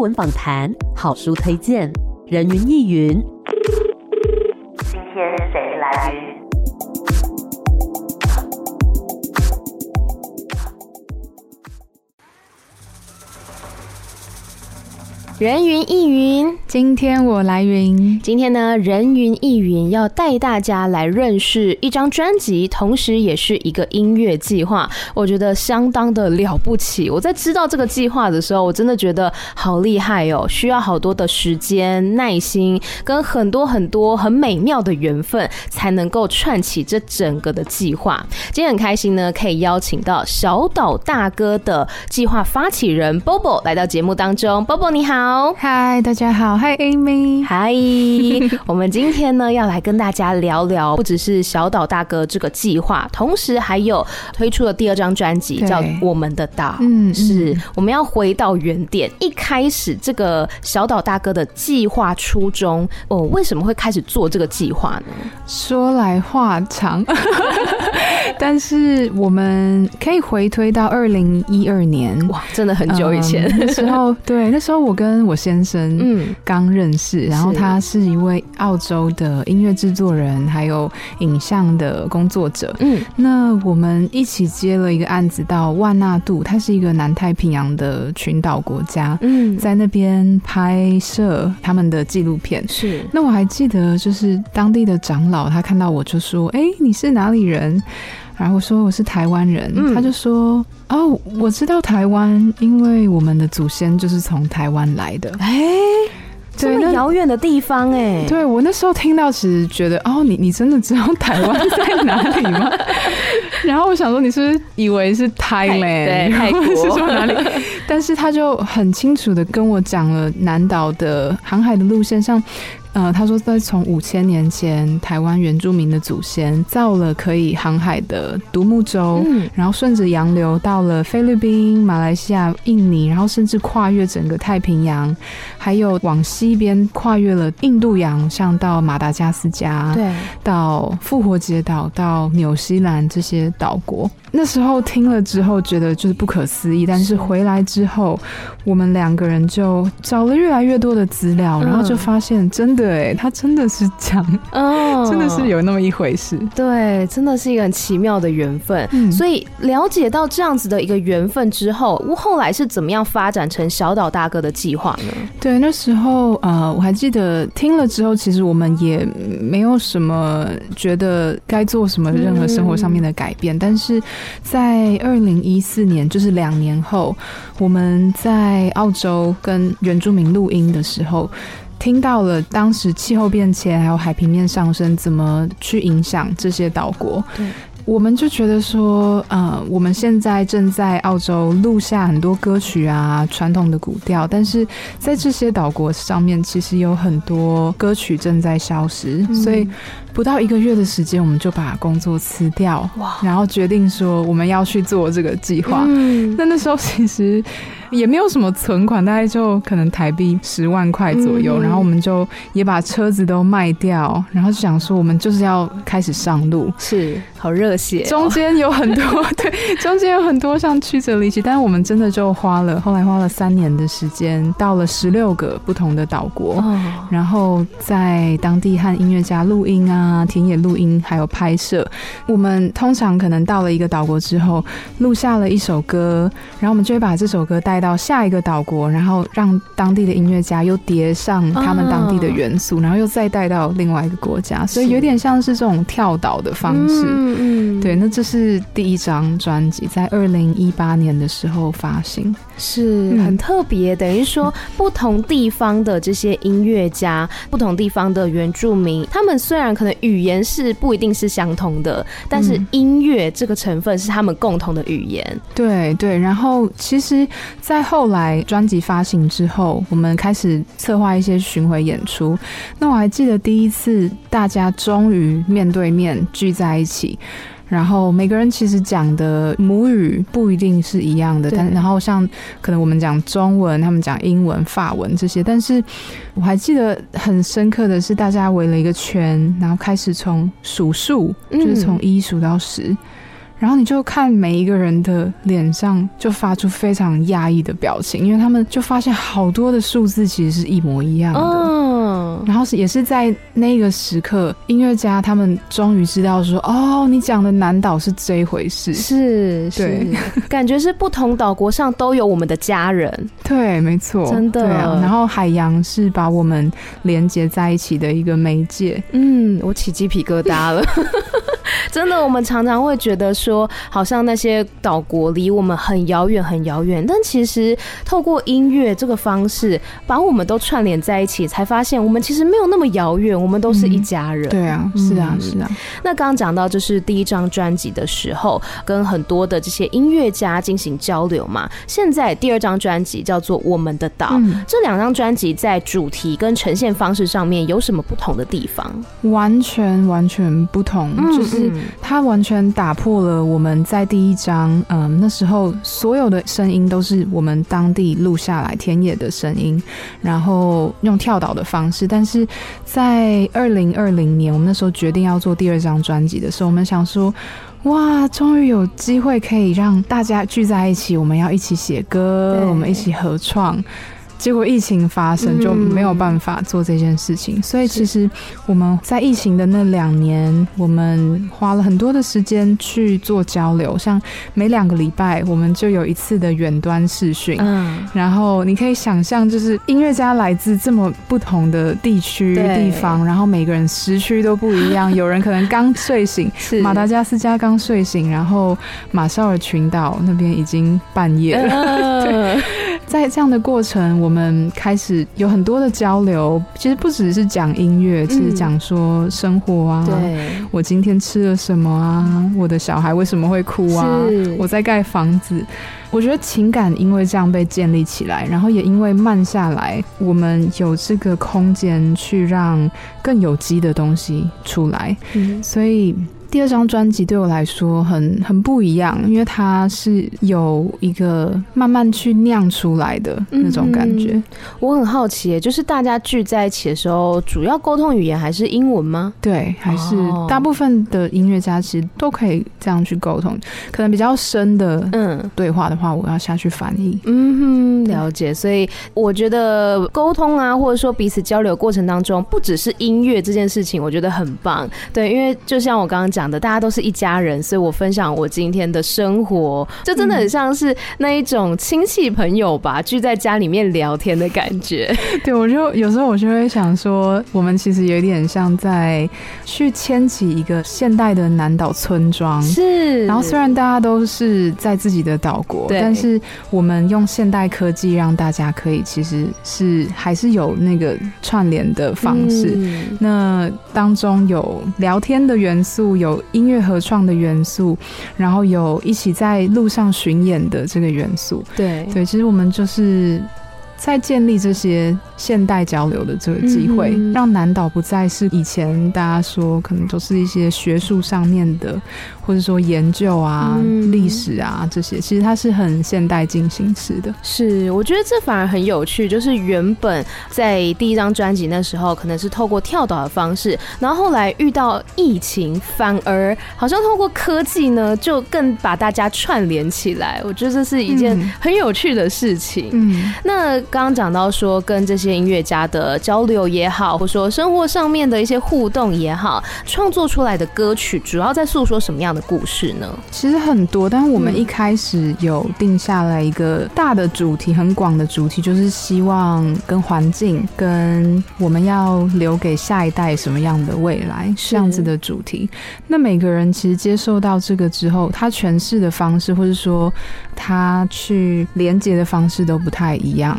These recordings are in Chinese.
文访谈、好书推荐、人云亦云。今天谁来？人云亦云，今天我来云。今天呢，人云亦云要带大家来认识一张专辑，同时也是一个音乐计划。我觉得相当的了不起。我在知道这个计划的时候，我真的觉得好厉害哦，需要好多的时间、耐心，跟很多很多很美妙的缘分，才能够串起这整个的计划。今天很开心呢，可以邀请到小岛大哥的计划发起人 Bobo 来到节目当中。Bobo 你好。好，嗨，大家好，嗨，Amy，嗨，我们今天呢要来跟大家聊聊，不只是小岛大哥这个计划，同时还有推出的第二张专辑，叫《我们的岛》。嗯，是，我们要回到原点，一开始这个小岛大哥的计划初衷，哦，为什么会开始做这个计划呢？说来话长，但是我们可以回推到二零一二年，哇，真的很久以前，嗯，那时候，对，那时候我跟我先生嗯刚认识，然后他是一位澳洲的音乐制作人，还有影像的工作者。嗯，那我们一起接了一个案子到万纳度，它是一个南太平洋的群岛国家。嗯，在那边拍摄他们的纪录片。是，那我还记得，就是当地的长老，他看到我就说：“哎，你是哪里人？”然后我说我是台湾人，嗯、他就说哦，我知道台湾，因为我们的祖先就是从台湾来的。哎，这么遥远的地方哎，对，我那时候听到，其实觉得哦，你你真的知道台湾在哪里吗？然后我想说，你是不是以为是 Thailand？对，是说哪里？但是他就很清楚的跟我讲了南岛的航海的路线上。呃，他说在从五千年前，台湾原住民的祖先造了可以航海的独木舟，嗯，然后顺着洋流到了菲律宾、马来西亚、印尼，然后甚至跨越整个太平洋，还有往西边跨越了印度洋，像到马达加斯加，对，到复活节岛，到纽西兰这些岛国。那时候听了之后，觉得就是不可思议。但是回来之后，我们两个人就找了越来越多的资料，然后就发现真的哎，他真的是这样，哦，真的是有那么一回事。对，真的是一个很奇妙的缘分。嗯，所以了解到这样子的一个缘分之后，后来是怎么样发展成小岛大哥的计划呢？对，那时候呃，我还记得听了之后，其实我们也没有什么觉得该做什么任何生活上面的改变，嗯，但是。在二零一四年，就是两年后，我们在澳洲跟原住民录音的时候，听到了当时气候变迁还有海平面上升怎么去影响这些岛国。对。我们就觉得说，呃，我们现在正在澳洲录下很多歌曲啊，传统的古调，但是在这些岛国上面，其实有很多歌曲正在消失，嗯、所以不到一个月的时间，我们就把工作辞掉，然后决定说我们要去做这个计划。嗯，那那时候其实 也没有什么存款，大概就可能台币十万块左右，嗯，然后我们就也把车子都卖掉，然后就想说我们就是要开始上路，是好热血。中间有很多，对，中间有很多像曲折离奇，但是我们真的就花了，后来花了三年的时间，到了十六个不同的岛国，哦，然后在当地和音乐家录音啊，田野录音，还有拍摄。我们通常可能到了一个岛国之后，录下了一首歌，然后我们就会把这首歌带到下一个岛国，然后让当地的音乐家又叠上他们当地的元素，哦，然后又再带到另外一个国家，所以有点像是这种跳岛的方式。嗯嗯。对，那这是第一张专辑，在二零一八年的时候发行，是很特别。等于说，不同地方的这些音乐家，不同地方的原住民，他们虽然可能语言是不一定是相同的，但是音乐这个成分是他们共同的语言。对对。然后，其实，在后来专辑发行之后，我们开始策划一些巡回演出。那我还记得第一次，大家终于面对面聚在一起。然后每个人其实讲的母语不一定是一样的，但然后像可能我们讲中文，他们讲英文、法文这些，但是我还记得很深刻的是，大家围了一个圈，然后开始从数数，就是从一数到十。然后你就看每一个人的脸上就发出非常压抑的表情，因为他们就发现好多的数字其实是一模一样的。嗯，然后是也是在那个时刻，音乐家他们终于知道说，哦，你讲的南岛是这一回事，是，是，感觉是不同岛国上都有我们的家人。对，没错，真的。对啊，然后海洋是把我们连接在一起的一个媒介。嗯，我起鸡皮疙瘩了。真的，我们常常会觉得说，好像那些岛国离我们很遥远，很遥远。但其实透过音乐这个方式，把我们都串联在一起，才发现我们其实没有那么遥远，我们都是一家人。嗯、对啊，是啊，是啊。那刚刚讲到，就是第一张专辑的时候，跟很多的这些音乐家进行交流嘛。现在第二张专辑叫做《我们的岛》，嗯、这两张专辑在主题跟呈现方式上面有什么不同的地方？完全完全不同，就是。它完全打破了我们在第一张，嗯，那时候所有的声音都是我们当地录下来田野的声音，然后用跳岛的方式。但是在二零二零年，我们那时候决定要做第二张专辑的时候，我们想说，哇，终于有机会可以让大家聚在一起，我们要一起写歌，我们一起合创。结果疫情发生，就没有办法做这件事情。嗯、所以其实我们在疫情的那两年，我们花了很多的时间去做交流。像每两个礼拜，我们就有一次的远端视讯。嗯，然后你可以想象，就是音乐家来自这么不同的地区地方，然后每个人时区都不一样。有人可能刚睡醒，马达加斯加刚睡醒，然后马绍尔群岛那边已经半夜了。嗯、对。在这样的过程，我们开始有很多的交流。其实不只是讲音乐，其实讲说生活啊。对，我今天吃了什么啊？我的小孩为什么会哭啊？我在盖房子。我觉得情感因为这样被建立起来，然后也因为慢下来，我们有这个空间去让更有机的东西出来。嗯，所以。第二张专辑对我来说很很不一样，因为它是有一个慢慢去酿出来的那种感觉。嗯、我很好奇，就是大家聚在一起的时候，主要沟通语言还是英文吗？对，还是大部分的音乐家其实都可以这样去沟通。可能比较深的嗯对话的话，我要下去翻译。嗯哼，了解。所以我觉得沟通啊，或者说彼此交流过程当中，不只是音乐这件事情，我觉得很棒。对，因为就像我刚刚讲。的大家都是一家人，所以我分享我今天的生活，就真的很像是那一种亲戚朋友吧，聚在家里面聊天的感觉。对，我就有时候我就会想说，我们其实有点像在去牵起一个现代的南岛村庄，是。然后虽然大家都是在自己的岛国，但是我们用现代科技让大家可以其实是还是有那个串联的方式。嗯、那当中有聊天的元素，有。有音乐合创的元素，然后有一起在路上巡演的这个元素。对对，其实我们就是在建立这些现代交流的这个机会，嗯、让南岛不再是以前大家说可能都是一些学术上面的。或者说研究啊、历、嗯、史啊这些，其实它是很现代进行式的。是，我觉得这反而很有趣。就是原本在第一张专辑那时候，可能是透过跳岛的方式，然后后来遇到疫情，反而好像透过科技呢，就更把大家串联起来。我觉得这是一件很有趣的事情。嗯，那刚刚讲到说跟这些音乐家的交流也好，或者说生活上面的一些互动也好，创作出来的歌曲主要在诉说什么样的故事呢？其实很多，但我们一开始有定下来一个大的主题，很广的主题，就是希望跟环境、跟我们要留给下一代什么样的未来，这样子的主题。那每个人其实接受到这个之后，他诠释的方式，或者说他去连接的方式都不太一样。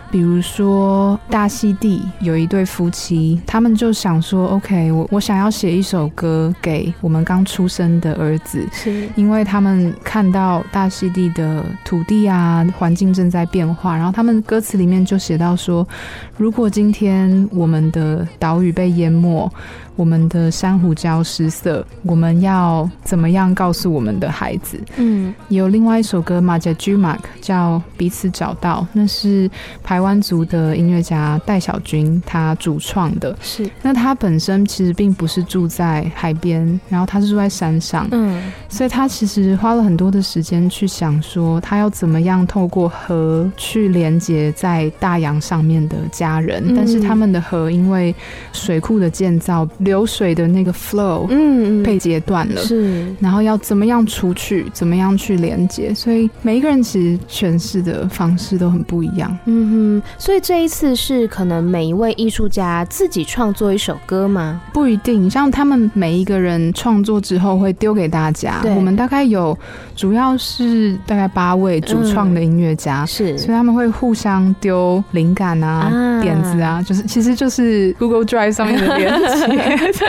比如说，大溪地有一对夫妻，他们就想说：“OK，我我想要写一首歌给我们刚出生的儿子，是因为他们看到大溪地的土地啊，环境正在变化。然后他们歌词里面就写到说，如果今天我们的岛屿被淹没。”我们的珊瑚礁失色，我们要怎么样告诉我们的孩子？嗯，有另外一首歌《马加居马克》叫《彼此找到》，那是排湾族的音乐家戴小军他主创的。是，那他本身其实并不是住在海边，然后他是住在山上，嗯，所以他其实花了很多的时间去想说，他要怎么样透过河去连接在大洋上面的家人，嗯、但是他们的河因为水库的建造，流水的那个 flow，嗯，被截断了，是，然后要怎么样出去，怎么样去连接，所以每一个人其实诠释的方式都很不一样，嗯哼，所以这一次是可能每一位艺术家自己创作一首歌吗？不一定，像他们每一个人创作之后会丢给大家，我们大概有主要是大概八位主创的音乐家，嗯、是，所以他们会互相丢灵感啊、啊。点子啊，就是其实就是 Google Drive 上面的连接，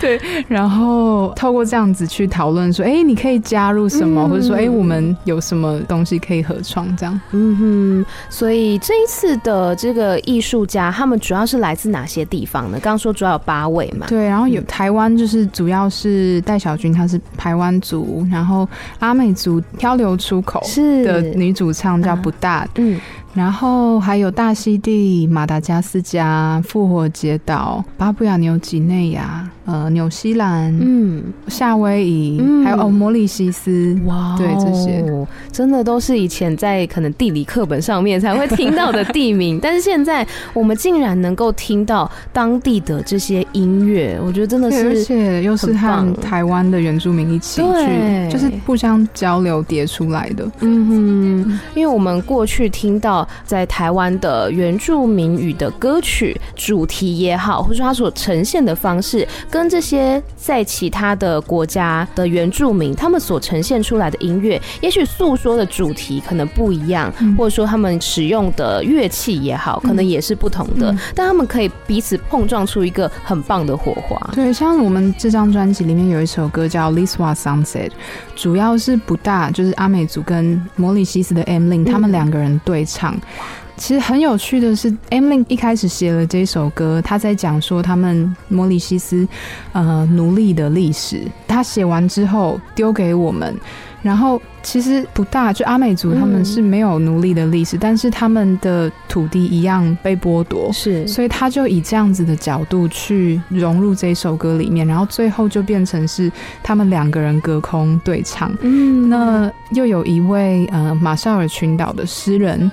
对，然后透过这样子去讨论说，哎、欸，你可以加入什么，嗯、或者说，哎、欸，我们有什么东西可以合创这样，嗯哼，所以这一次的这个艺术家，他们主要是来自哪些地方呢？刚刚说主要有八位嘛，对，然后有台湾，就是主要是戴小军，他是台湾族，然后阿美族漂流出口的女主唱叫不大，嗯。然后还有大溪地、马达加斯加、复活节岛、巴布亚纽几内亚、呃，纽西兰、嗯，夏威夷，嗯、还有哦，摩里西斯，哇，对，这些。真的都是以前在可能地理课本上面才会听到的地名，但是现在我们竟然能够听到当地的这些音乐，我觉得真的是，而且又是和台湾的原住民一起去，就是互相交流叠出来的，嗯哼，因为我们过去听到。在台湾的原住民语的歌曲主题也好，或者说它所呈现的方式，跟这些在其他的国家的原住民他们所呈现出来的音乐，也许诉说的主题可能不一样，或者说他们使用的乐器也好，可能也是不同的，但他们可以彼此碰撞出一个很棒的火花。对，像我们这张专辑里面有一首歌叫《Liswa Sunset》，主要是不大，就是阿美族跟摩里西斯的 Emlyn 他们两个人对唱。其实很有趣的是，Emlyn 一开始写了这首歌，他在讲说他们摩里西斯呃奴隶的历史。他写完之后丢给我们，然后其实不大，就阿美族他们是没有奴隶的历史，嗯、但是他们的土地一样被剥夺，是，所以他就以这样子的角度去融入这首歌里面，然后最后就变成是他们两个人隔空对唱。嗯，那又有一位呃马绍尔群岛的诗人。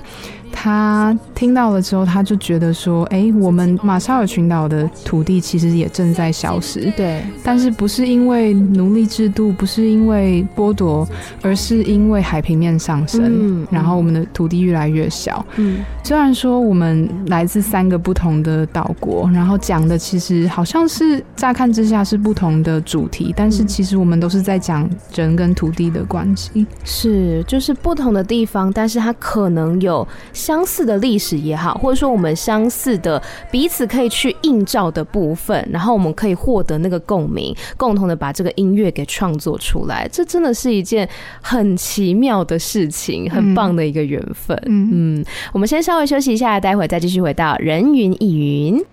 他听到了之后，他就觉得说：“哎、欸，我们马绍尔群岛的土地其实也正在消失。对，但是不是因为奴隶制度，不是因为剥夺，而是因为海平面上升，嗯、然后我们的土地越来越小。嗯，虽然说我们来自三个不同的岛国，然后讲的其实好像是乍看之下是不同的主题，但是其实我们都是在讲人跟土地的关系。是，就是不同的地方，但是它可能有。”相似的历史也好，或者说我们相似的彼此可以去映照的部分，然后我们可以获得那个共鸣，共同的把这个音乐给创作出来，这真的是一件很奇妙的事情，很棒的一个缘分。嗯，嗯，我们先稍微休息一下，待会再继续回到人云亦云。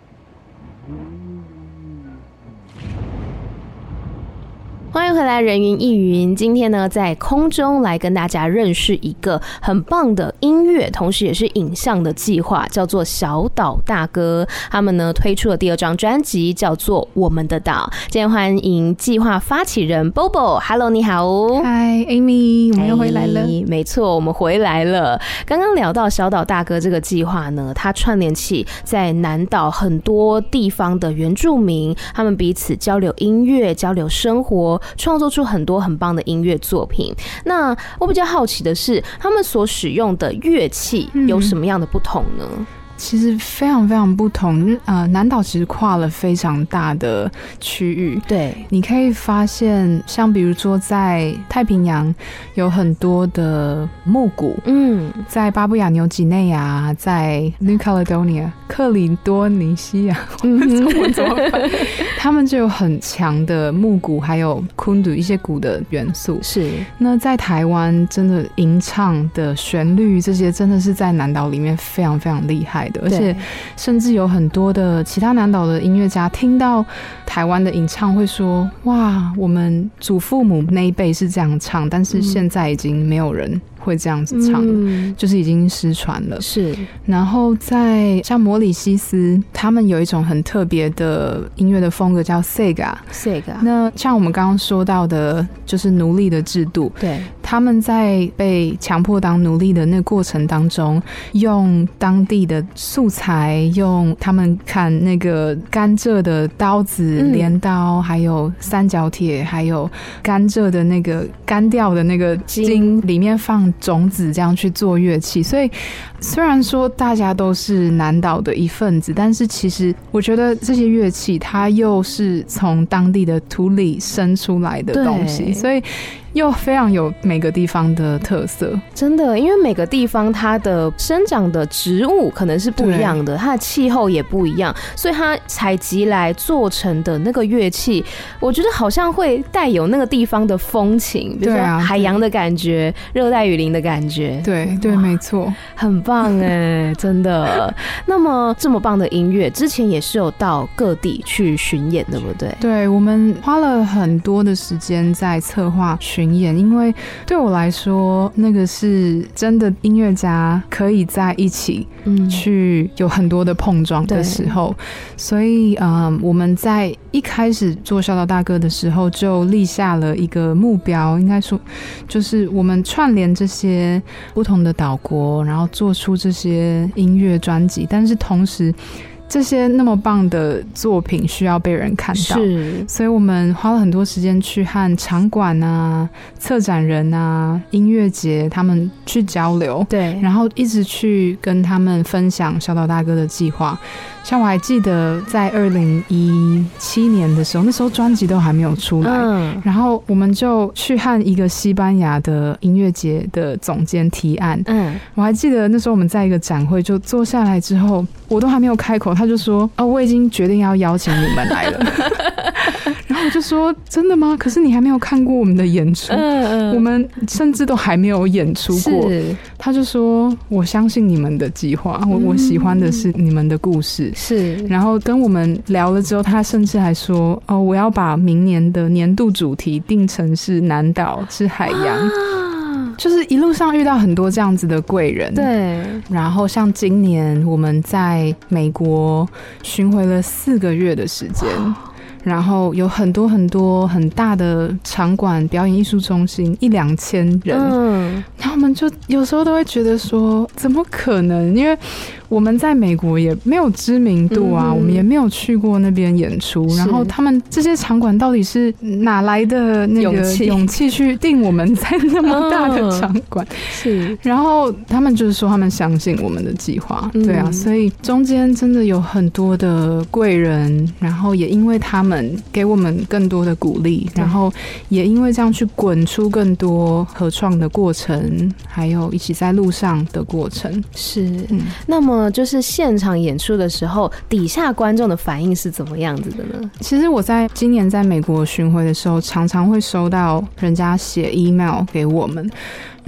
欢迎回来，人云亦云。今天呢，在空中来跟大家认识一个很棒的音乐，同时也是影像的计划，叫做小岛大哥。他们呢推出了第二张专辑，叫做《我们的岛》。今天欢迎计划发起人 Bobo。Hello，你好。Hi，Amy，我们又回来了。没错，我们回来了。刚刚聊到小岛大哥这个计划呢，它串联起在南岛很多地方的原住民，他们彼此交流音乐，交流生活。创作出很多很棒的音乐作品。那我比较好奇的是，他们所使用的乐器有什么样的不同呢？嗯其实非常非常不同，呃，南岛其实跨了非常大的区域。对，你可以发现，像比如说在太平洋有很多的木鼓，嗯，在巴布亚纽几内亚，在 New Caledonia 克里多尼西亚，嗯哼，怎么办？他们就有很强的木鼓，还有昆杜一些鼓的元素。是，那在台湾，真的吟唱的旋律这些，真的是在南岛里面非常非常厉害。而且，甚至有很多的其他南岛的音乐家听到台湾的吟唱，会说：“哇，我们祖父母那一辈是这样唱，但是现在已经没有人。”会这样子唱，嗯、就是已经失传了。是，然后在像摩里西斯，他们有一种很特别的音乐的风格叫 Sega。Sega。那像我们刚刚说到的，就是奴隶的制度。对，他们在被强迫当奴隶的那个过程当中，用当地的素材，用他们砍那个甘蔗的刀子、镰刀，还有三角铁，还有甘蔗的那个干掉的那个茎，里面放种子，这样去做乐器。所以，虽然说大家都是南岛的一份子，但是其实我觉得这些乐器，它又是从当地的土里生出来的东西，所以。又非常有每个地方的特色，真的，因为每个地方它的生长的植物可能是不一样的，它的气候也不一样，所以它采集来做成的那个乐器，我觉得好像会带有那个地方的风情，比如说海洋的感觉、热带雨林的感觉，对对，没错，很棒哎，真的。那么这么棒的音乐，之前也是有到各地去巡演，对不对？对，我们花了很多的时间在策划巡。演，因为对我来说，那个是真的音乐家可以在一起，嗯，去有很多的碰撞的时候，所以，嗯，我们在一开始做孝道大哥的时候，就立下了一个目标，应该说，就是我们串联这些不同的岛国，然后做出这些音乐专辑，但是同时。这些那么棒的作品需要被人看到，是，所以我们花了很多时间去和场馆啊、策展人啊、音乐节他们去交流，对，然后一直去跟他们分享小岛大哥的计划。像我还记得在二零一七年的时候，那时候专辑都还没有出来，嗯，然后我们就去和一个西班牙的音乐节的总监提案，嗯，我还记得那时候我们在一个展会就坐下来之后，我都还没有开口，他就说：“哦，我已经决定要邀请你们来了。” 我就说：“真的吗？可是你还没有看过我们的演出，嗯，我们甚至都还没有演出过。”他就说：“我相信你们的计划，我我喜欢的是你们的故事。”是，然后跟我们聊了之后，他甚至还说：“哦，我要把明年的年度主题定成是南岛，是海洋。啊”就是一路上遇到很多这样子的贵人。对，然后像今年我们在美国巡回了四个月的时间。然后有很多很多很大的场馆、表演艺术中心，一两千人。嗯，然后我们就有时候都会觉得说，怎么可能？因为我们在美国也没有知名度啊，嗯、我们也没有去过那边演出。然后他们这些场馆到底是哪来的那个勇气去定我们在那么大的场馆？嗯、是。然后他们就是说，他们相信我们的计划。对啊，所以中间真的有很多的贵人，然后也因为他们给我们更多的鼓励，然后也因为这样去滚出更多合创的过程，还有一起在路上的过程。是。嗯、那么。嗯，就是现场演出的时候，底下观众的反应是怎么样子的呢？其实我在今年在美国巡回的时候，常常会收到人家写 email 给我们。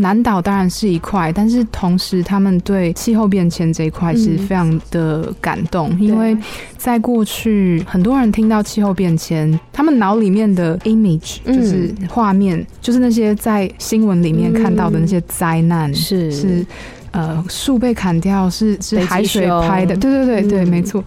南岛当然是一块，但是同时他们对气候变迁这一块是非常的感动，嗯、因为在过去很多人听到气候变迁，他们脑里面的 image 就是画面，嗯、就是那些在新闻里面看到的那些灾难，是、嗯、是。呃，树被砍掉是是海水拍的，对对对对，嗯、没错。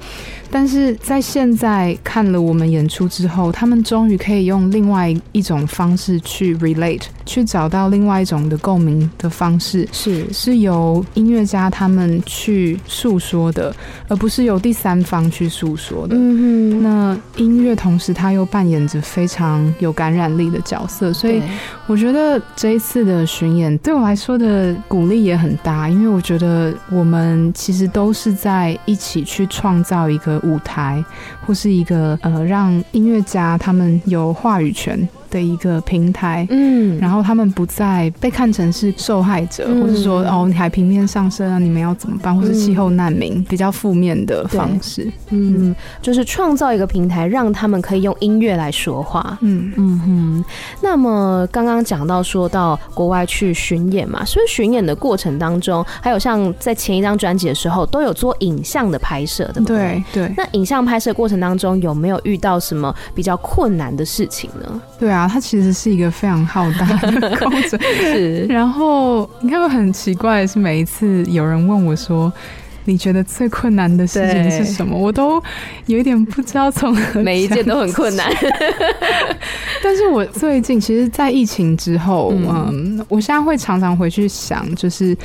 但是在现在看了我们演出之后，他们终于可以用另外一种方式去 relate，去找到另外一种的共鸣的方式，是是由音乐家他们去诉说的，而不是由第三方去诉说的。嗯哼，那音乐同时它又扮演着非常有感染力的角色，所以我觉得这一次的巡演对我来说的鼓励也很大。因为我觉得我们其实都是在一起去创造一个舞台，或是一个呃，让音乐家他们有话语权的一个平台，嗯，然后他们不再被看成是受害者，嗯、或是说哦，海平面上升啊，你们要怎么办？或是气候难民、嗯、比较负面的方式，嗯，嗯就是创造一个平台，让他们可以用音乐来说话，嗯嗯哼。那么刚刚讲到说到国外去巡演嘛，所以巡演的过程当中，还有像在前一张专辑的时候，都有做影像的拍摄的，对对。那影像拍摄过程当中有没有遇到什么比较困难的事情呢？对啊。啊，它其实是一个非常浩大的工程。是，然后你看，我很奇怪的是，每一次有人问我说。你觉得最困难的事情是什么？我都有一点不知道从何。每一件都很困难，但是我最近其实，在疫情之后，嗯，嗯，我现在会常常回去想，就是。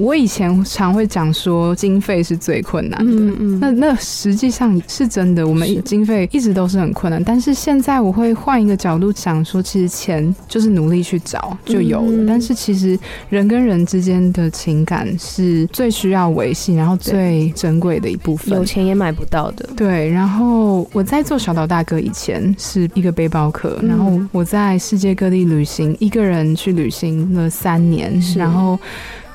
我以前常会讲说经费是最困难的，嗯嗯，那那实际上是真的，我们经费一直都是很困难。但是现在我会换一个角度想说，其实钱就是努力去找就有了。但是其实人跟人之间的情感是最需要维系，然后最珍贵的一部分，有钱也买不到的。对。然后我在做小岛大哥以前是一个背包客，然后我在世界各地旅行，一个人去旅行了三年，然后。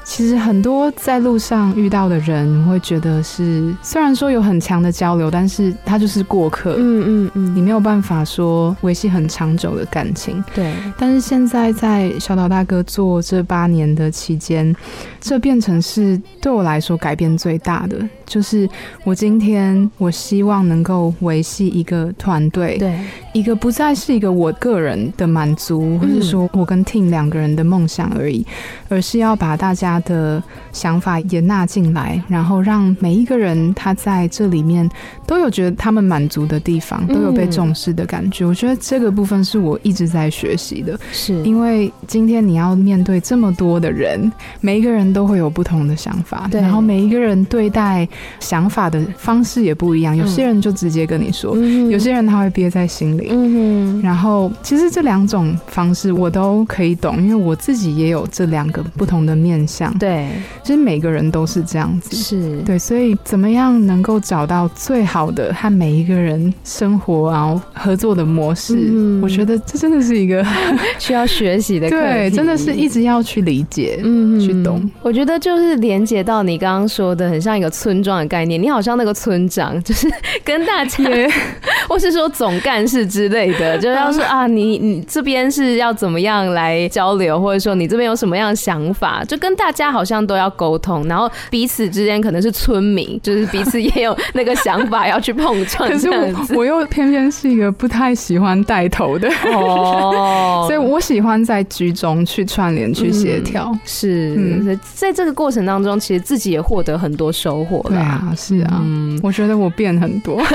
其实很多在路上遇到的人，会觉得是虽然说有很强的交流，但是他就是过客。嗯嗯嗯，你没有办法说维系很长久的感情。对。但是现在在小岛大哥做这八年的期间，这变成是对我来说改变最大的，就是我今天我希望能够维系一个团队，对，一个不再是一个我个人的满足，或者说我跟 Tim 两个人的梦想而已，而是要把大家。他的想法也纳进来，然后让每一个人他在这里面都有觉得他们满足的地方，都有被重视的感觉。嗯、我觉得这个部分是我一直在学习的，是因为今天你要面对这么多的人，每一个人都会有不同的想法，对，然后每一个人对待想法的方式也不一样。有些人就直接跟你说，嗯、有些人他会憋在心里。嗯，然后其实这两种方式我都可以懂，因为我自己也有这两个不同的面向。对，其实每个人都是这样子，是。对，所以怎么样能够找到最好的和每一个人生活然后合作的模式？嗯，我觉得这真的是一个 需要学习的，对，真的是一直要去理解，嗯，去懂。我觉得就是连接到你刚刚说的，很像一个村庄的概念，你好像那个村长，就是跟大家，或是说总干事之类的，就是要说啊，你你这边是要怎么样来交流，或者说你这边有什么样的想法，就跟大家。好像都要沟通，然后彼此之间可能是村民，就是彼此也有那个想法要去碰撞。可是我我又偏偏是一个不太喜欢带头的哦，所以我喜欢在居中去串联、去协调、嗯。是，嗯、在这个过程当中，其实自己也获得很多收获。对啊，是啊，嗯，我觉得我变很多。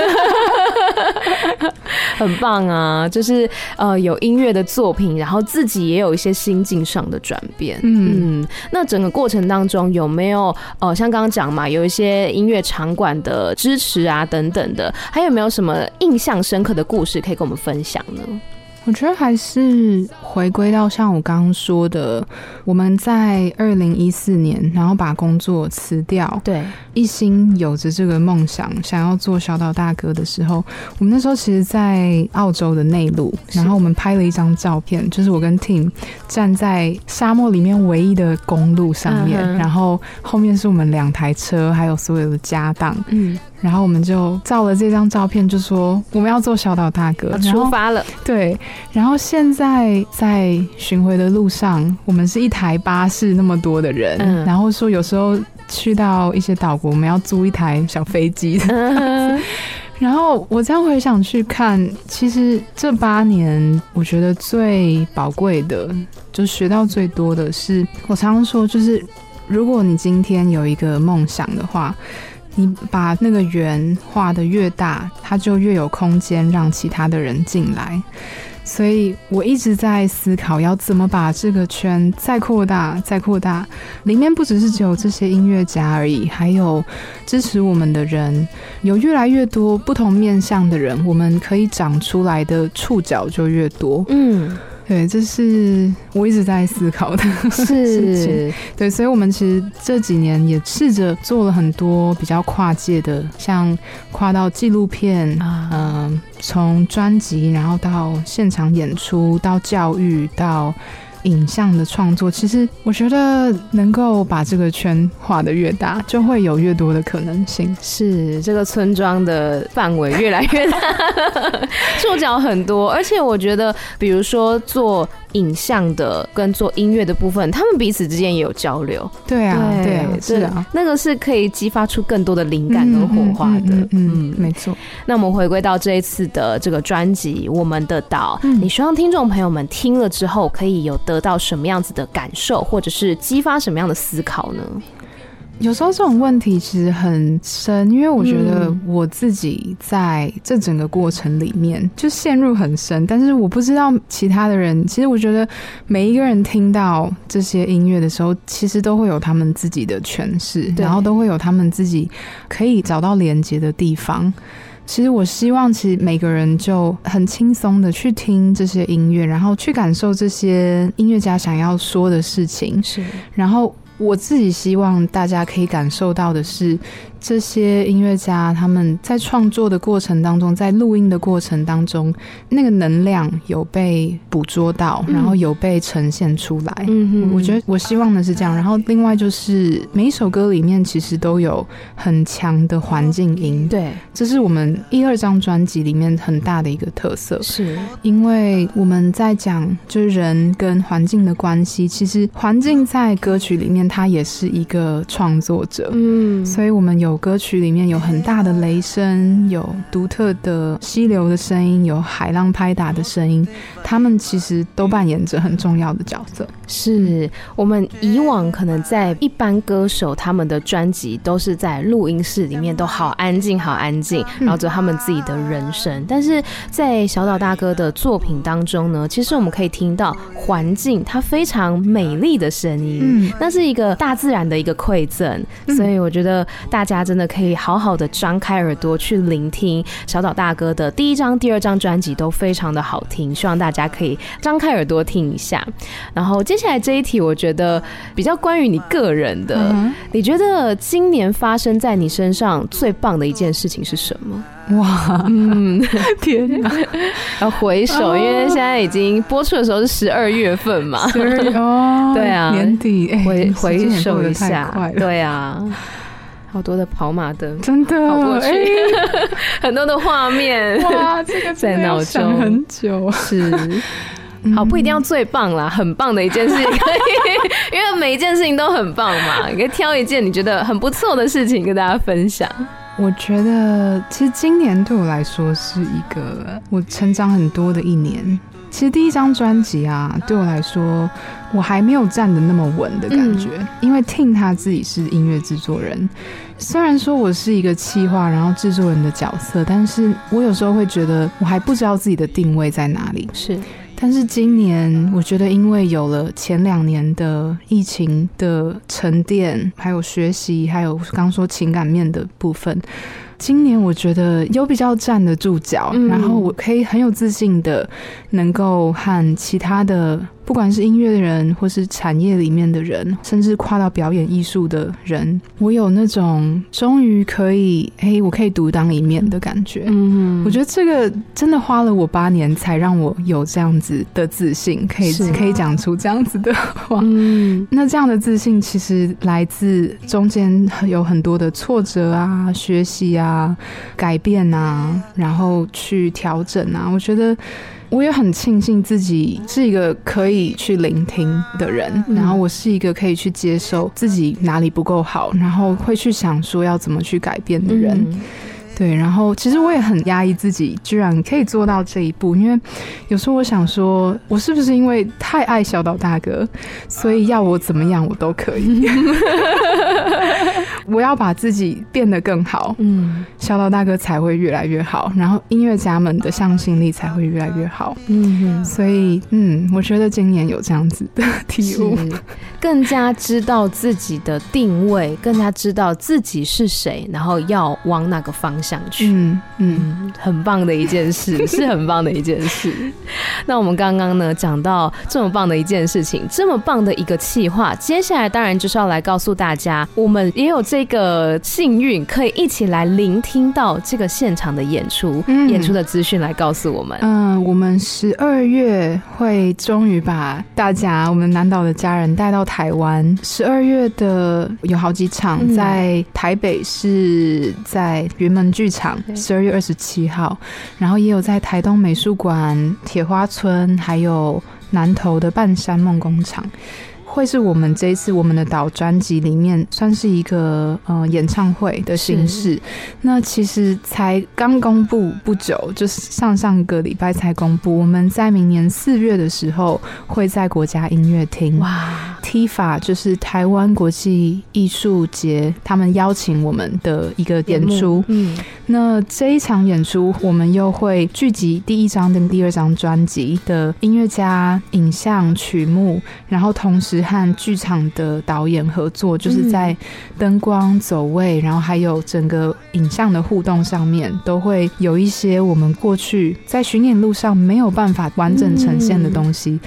很棒啊！就是呃，有音乐的作品，然后自己也有一些心境上的转变。嗯，嗯，那整个过程当中有没有呃，像刚刚讲嘛，有一些音乐场馆的支持啊等等的，还有没有什么印象深刻的故事可以跟我们分享呢？我觉得还是回归到像我刚刚说的，我们在二零一四年，然后把工作辞掉，对，一心有着这个梦想，想要做小岛大哥的时候，我们那时候其实，在澳洲的内陆，然后我们拍了一张照片，就是我跟 Tim 站在沙漠里面唯一的公路上面，嗯、然后后面是我们两台车，还有所有的家当，嗯。然后我们就照了这张照片，就说我们要做小岛大哥，出发了。对，然后现在在巡回的路上，我们是一台巴士那么多的人，嗯、然后说有时候去到一些岛国，我们要租一台小飞机。嗯、然后我这样回想去看，其实这八年，我觉得最宝贵的，就学到最多的是，我常常说，就是如果你今天有一个梦想的话。你把那个圆画得越大，它就越有空间让其他的人进来。所以我一直在思考，要怎么把这个圈再扩大、再扩大。里面不只是只有这些音乐家而已，还有支持我们的人，有越来越多不同面向的人，我们可以长出来的触角就越多。嗯。对，这是我一直在思考的 事情。对，所以，我们其实这几年也试着做了很多比较跨界的，像跨到纪录片，嗯、呃，从专辑，然后到现场演出，到教育，到。影像的创作，其实我觉得能够把这个圈画得越大，就会有越多的可能性。是这个村庄的范围越来越大，触角很多。而且我觉得，比如说做影像的跟做音乐的部分，他们彼此之间也有交流。对啊，对，对啊，是啊，那个是可以激发出更多的灵感跟火花的。嗯，嗯，嗯，嗯，没错。那我们回归到这一次的这个专辑《我们的岛》，嗯，你希望听众朋友们听了之后可以有得到什么样子的感受，或者是激发什么样的思考呢？有时候这种问题其实很深，因为我觉得我自己在这整个过程里面就陷入很深，但是我不知道其他的人。其实我觉得每一个人听到这些音乐的时候，其实都会有他们自己的诠释，然后都会有他们自己可以找到连接的地方。其实我希望，其实每个人就很轻松的去听这些音乐，然后去感受这些音乐家想要说的事情，是，然后。我自己希望大家可以感受到的是，这些音乐家他们在创作的过程当中，在录音的过程当中，那个能量有被捕捉到，然后有被呈现出来。嗯，我觉得我希望的是这样。然后另外就是每一首歌里面其实都有很强的环境音，对，这是我们一二张专辑里面很大的一个特色。是因为我们在讲就是人跟环境的关系，其实环境在歌曲里面它也是一个创作者。嗯，所以我们有。有歌曲里面有很大的雷声，有独特的溪流的声音，有海浪拍打的声音，他们其实都扮演着很重要的角色。是我们以往可能在一般歌手他们的专辑都是在录音室里面都好安静，好安静，然后做他们自己的人生。但是在小岛大哥的作品当中呢，其实我们可以听到环境它非常美丽的声音，那是一个大自然的一个馈赠。所以我觉得大家。真的可以好好的张开耳朵去聆听小岛大哥的第一张、第二张专辑都非常的好听，希望大家可以张开耳朵听一下。然后接下来这一题，我觉得比较关于你个人的，嗯、你觉得今年发生在你身上最棒的一件事情是什么？哇，嗯，天哪！要回首，因为现在已经播出的时候是十二月份嘛，十二月哦，对啊，年底，欸、回回首一下，对啊。好多的跑马灯，真的跑过去，欸、很多的画面，哇，这个在脑中。很久，是，好，不一定要最棒啦，很棒的一件事情可以，因为每一件事情都很棒嘛，你可以挑一件你觉得很不错的事情跟大家分享。我觉得，其实今年对我来说是一个我成长很多的一年。其实第一张专辑啊，对我来说，我还没有站得那么稳的感觉。嗯、因为 Tim 他自己是音乐制作人，虽然说我是一个企划然后制作人的角色，但是我有时候会觉得我还不知道自己的定位在哪里。是，但是今年我觉得，因为有了前两年的疫情的沉淀，还有学习，还有刚刚说情感面的部分。今年我觉得有比较站得住脚，嗯、然后我可以很有自信的能够和其他的。不管是音乐的人，或是产业里面的人，甚至跨到表演艺术的人，我有那种终于可以，哎，我可以独当一面的感觉。嗯，我觉得这个真的花了我八年，才让我有这样子的自信，可以可以讲出这样子的话。嗯，那这样的自信其实来自中间有很多的挫折啊、学习啊、改变啊，然后去调整啊。我觉得。我也很庆幸自己是一个可以去聆听的人，然后我是一个可以去接受自己哪里不够好，然后会去想说要怎么去改变的人。对，然后其实我也很压抑自己，居然可以做到这一步。因为有时候我想说，我是不是因为太爱小岛大哥，所以要我怎么样我都可以？我要把自己变得更好，嗯，小岛大哥才会越来越好，然后音乐家们的向心力才会越来越好。嗯，所以嗯，我觉得今年有这样子的体悟，更加知道自己的定位，更加知道自己是谁，然后要往哪个方向。想去，嗯嗯，很棒的一件事，是很棒的一件事。那我们刚刚呢讲到这么棒的一件事情，这么棒的一个企划，接下来当然就是要来告诉大家，我们也有这个幸运，可以一起来聆听到这个现场的演出，嗯、演出的资讯来告诉我们。嗯，我们十二月会终于把大家，我们南岛的家人带到台湾。十二月的有好几场，在台北是在云门剧场，十二月二十七号，然后也有在台东美术馆、铁花村，还有南投的半山梦工厂。会是我们这一次我们的岛专辑里面算是一个呃演唱会的形式。那其实才刚公布不久，就是上上个礼拜才公布。我们在明年四月的时候会在国家音乐厅哇，TIFA 就是台湾国际艺术节，他们邀请我们的一个演出。嗯，那这一场演出我们又会聚集第一张跟第二张专辑的音乐家、影像、曲目，然后同时。和剧场的导演合作，就是在灯光走位，然后还有整个影像的互动上面，都会有一些我们过去在巡演路上没有办法完整呈现的东西。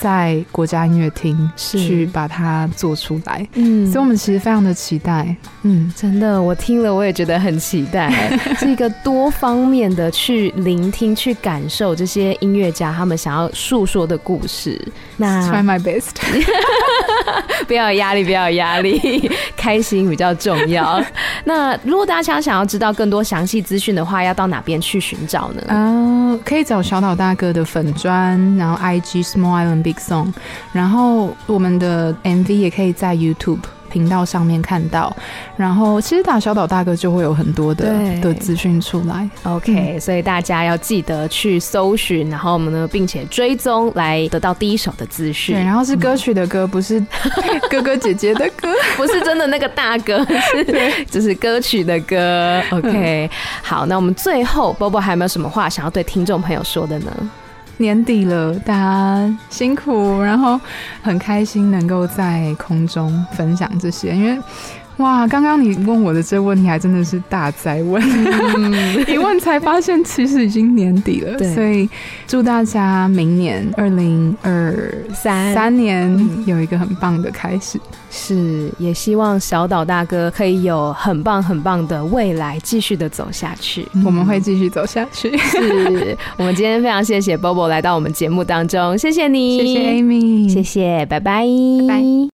在国家音乐厅去把它做出来，嗯，所以我们其实非常的期待，嗯，真的，我听了我也觉得很期待，是一个多方面的去聆听、去感受这些音乐家他们想要诉说的故事。那 try my best，不要有压力，不要有压力，开心比较重要。那如果大家想要知道更多详细资讯的话，要到哪边去寻找呢？啊，uh, 可以找小岛大哥的粉砖，然后 IG Small Island。Big Song，然后我们的 MV 也可以在 YouTube 频道上面看到。然后其实打小岛大哥就会有很多的的资讯出来。OK，嗯，所以大家要记得去搜寻，然后我们呢，并且追踪来得到第一手的资讯。对，然后是歌曲的歌，不是哥哥姐姐的歌，不是真的那个大哥，是就是歌曲的歌。OK，好，那我们最后 Bobo 还有没有什么话想要对听众朋友说的呢？年底了，大家辛苦，然后很开心能够在空中分享这些，因为。哇，刚刚你问我的这个问题还真的是大灾问，嗯、一问才发现其实已经年底了。对所以祝大家明年二零二三三年有一个很棒的开始。是，也希望小岛大哥可以有很棒很棒的未来，继续的走下去。我们会继续走下去。是我们今天非常谢谢 Bobo 来到我们节目当中，谢谢你，谢谢 Amy，谢谢，拜拜，拜拜。